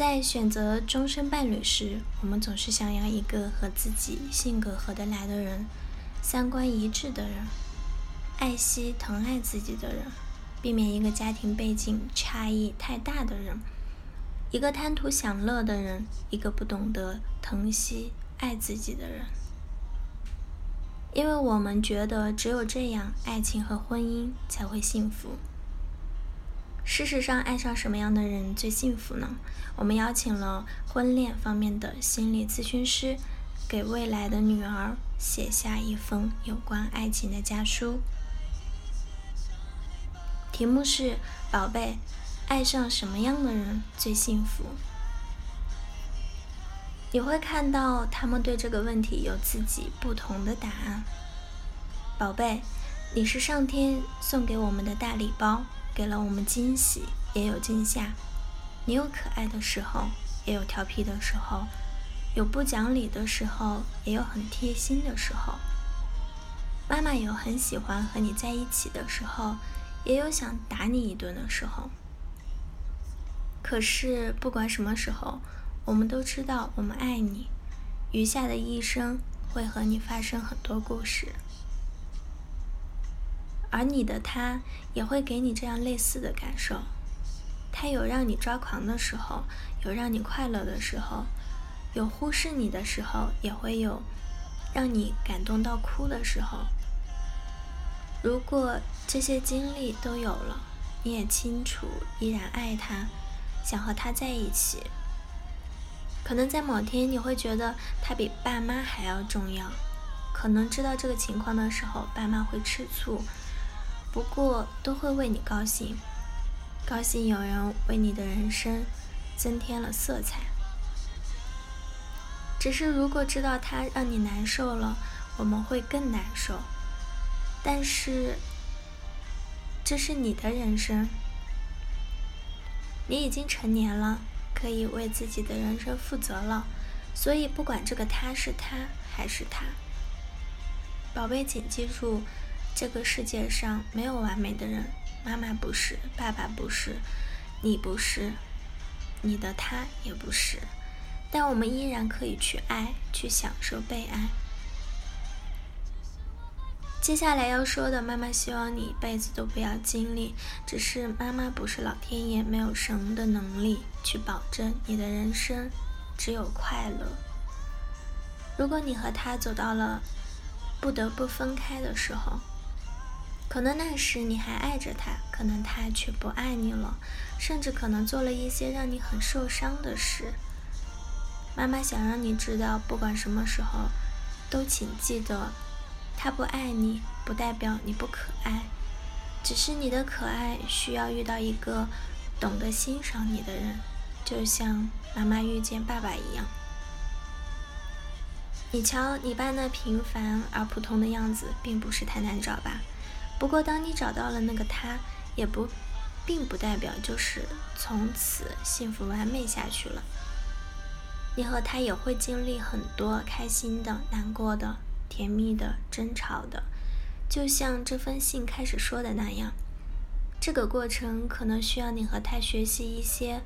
在选择终身伴侣时，我们总是想要一个和自己性格合得来的人，三观一致的人，爱惜疼爱自己的人，避免一个家庭背景差异太大的人，一个贪图享乐的人，一个不懂得疼惜爱自己的人。因为我们觉得只有这样，爱情和婚姻才会幸福。事实上，爱上什么样的人最幸福呢？我们邀请了婚恋方面的心理咨询师，给未来的女儿写下一封有关爱情的家书。题目是：宝贝，爱上什么样的人最幸福？你会看到他们对这个问题有自己不同的答案。宝贝，你是上天送给我们的大礼包。给了我们惊喜，也有惊吓。你有可爱的时候，也有调皮的时候；有不讲理的时候，也有很贴心的时候。妈妈有很喜欢和你在一起的时候，也有想打你一顿的时候。可是不管什么时候，我们都知道我们爱你。余下的一生会和你发生很多故事。而你的他也会给你这样类似的感受，他有让你抓狂的时候，有让你快乐的时候，有忽视你的时候，也会有让你感动到哭的时候。如果这些经历都有了，你也清楚依然爱他，想和他在一起，可能在某天你会觉得他比爸妈还要重要，可能知道这个情况的时候，爸妈会吃醋。不过都会为你高兴，高兴有人为你的人生增添了色彩。只是如果知道他让你难受了，我们会更难受。但是这是你的人生，你已经成年了，可以为自己的人生负责了。所以不管这个他是他还是他，宝贝，请记住。这个世界上没有完美的人，妈妈不是，爸爸不是，你不是，你的他也不是，但我们依然可以去爱，去享受被爱。接下来要说的，妈妈希望你一辈子都不要经历，只是妈妈不是老天爷，没有神的能力去保证你的人生只有快乐。如果你和他走到了不得不分开的时候，可能那时你还爱着他，可能他却不爱你了，甚至可能做了一些让你很受伤的事。妈妈想让你知道，不管什么时候，都请记得，他不爱你不代表你不可爱，只是你的可爱需要遇到一个懂得欣赏你的人，就像妈妈遇见爸爸一样。你瞧，你爸那平凡而普通的样子，并不是太难找吧？不过，当你找到了那个他，也不，并不代表就是从此幸福完美下去了。你和他也会经历很多开心的、难过的、甜蜜的、争吵的，就像这封信开始说的那样。这个过程可能需要你和他学习一些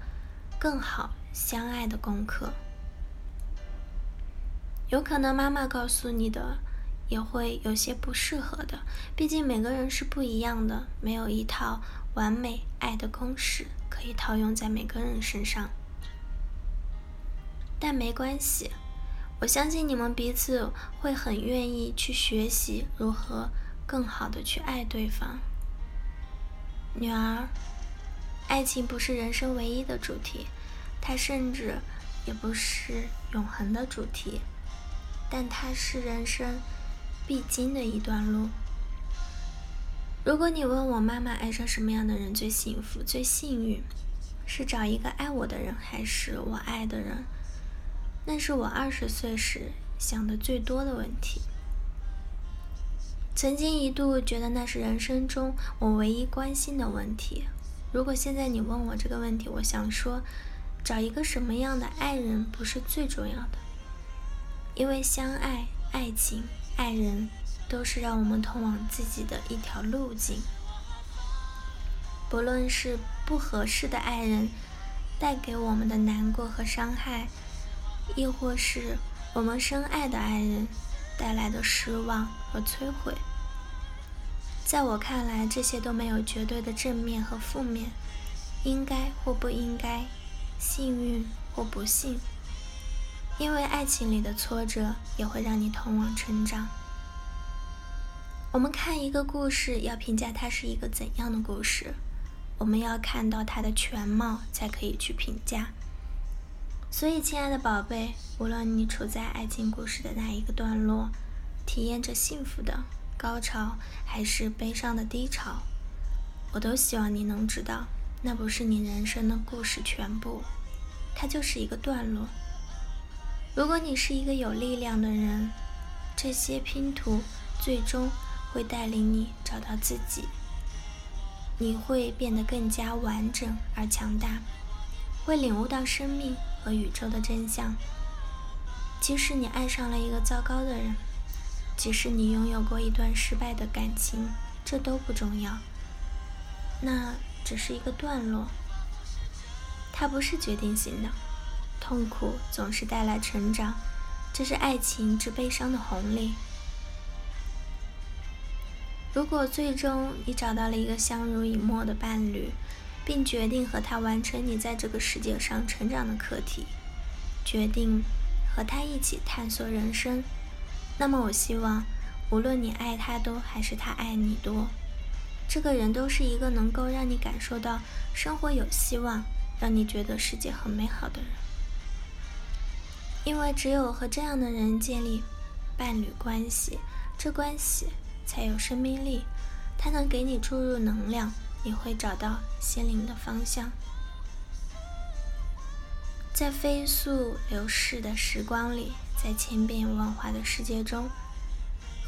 更好相爱的功课。有可能妈妈告诉你的。也会有些不适合的，毕竟每个人是不一样的，没有一套完美爱的公式可以套用在每个人身上。但没关系，我相信你们彼此会很愿意去学习如何更好的去爱对方。女儿，爱情不是人生唯一的主题，它甚至也不是永恒的主题，但它是人生。必经的一段路。如果你问我妈妈爱上什么样的人最幸福、最幸运，是找一个爱我的人，还是我爱的人？那是我二十岁时想的最多的问题。曾经一度觉得那是人生中我唯一关心的问题。如果现在你问我这个问题，我想说，找一个什么样的爱人不是最重要的，因为相爱、爱情。爱人都是让我们通往自己的一条路径，不论是不合适的爱人，带给我们的难过和伤害，亦或是我们深爱的爱人带来的失望和摧毁。在我看来，这些都没有绝对的正面和负面，应该或不应该，幸运或不幸。因为爱情里的挫折也会让你通往成长。我们看一个故事，要评价它是一个怎样的故事，我们要看到它的全貌才可以去评价。所以，亲爱的宝贝，无论你处在爱情故事的哪一个段落，体验着幸福的高潮还是悲伤的低潮，我都希望你能知道，那不是你人生的故事全部，它就是一个段落。如果你是一个有力量的人，这些拼图最终会带领你找到自己。你会变得更加完整而强大，会领悟到生命和宇宙的真相。即使你爱上了一个糟糕的人，即使你拥有过一段失败的感情，这都不重要。那只是一个段落，它不是决定性的。痛苦总是带来成长，这是爱情之悲伤的红利。如果最终你找到了一个相濡以沫的伴侣，并决定和他完成你在这个世界上成长的课题，决定和他一起探索人生，那么我希望，无论你爱他多还是他爱你多，这个人都是一个能够让你感受到生活有希望，让你觉得世界很美好的人。因为只有和这样的人建立伴侣关系，这关系才有生命力，它能给你注入能量，你会找到心灵的方向。在飞速流逝的时光里，在千变万化的世界中，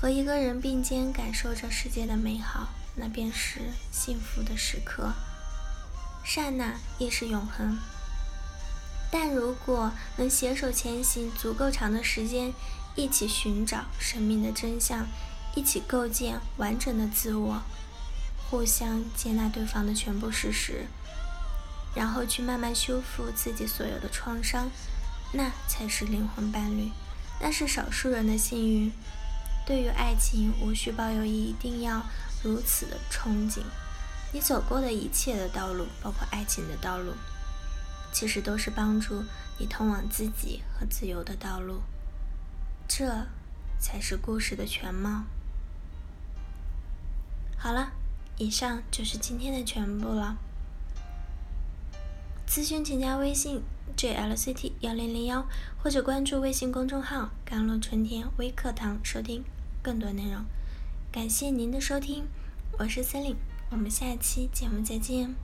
和一个人并肩感受着世界的美好，那便是幸福的时刻。刹那亦是永恒。但如果能携手前行足够长的时间，一起寻找生命的真相，一起构建完整的自我，互相接纳对方的全部事实，然后去慢慢修复自己所有的创伤，那才是灵魂伴侣。那是少数人的幸运。对于爱情，无需抱有一定要如此的憧憬。你走过的一切的道路，包括爱情的道路。其实都是帮助你通往自己和自由的道路，这才是故事的全貌。好了，以上就是今天的全部了。咨询请加微信 jlct 幺零零幺，或者关注微信公众号“甘露春天微课堂”收听更多内容。感谢您的收听，我是森林，我们下期节目再见。